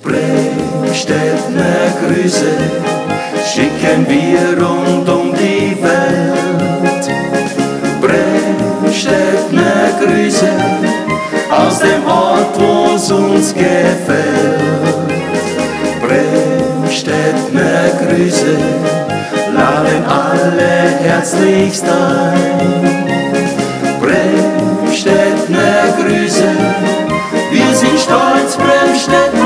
Bestellt ne Grüße, schicken wir rund um die Welt. Bestellt ne Grüße, aus dem Ort, wo's uns gefällt. Bestellt ne Grüße, laden alle herzlichst ein. Bremstedt ne Grüße, wir sind stolz, Bremstedt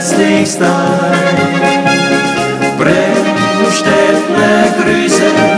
herzlichst ein. Brennstädtner Grüße.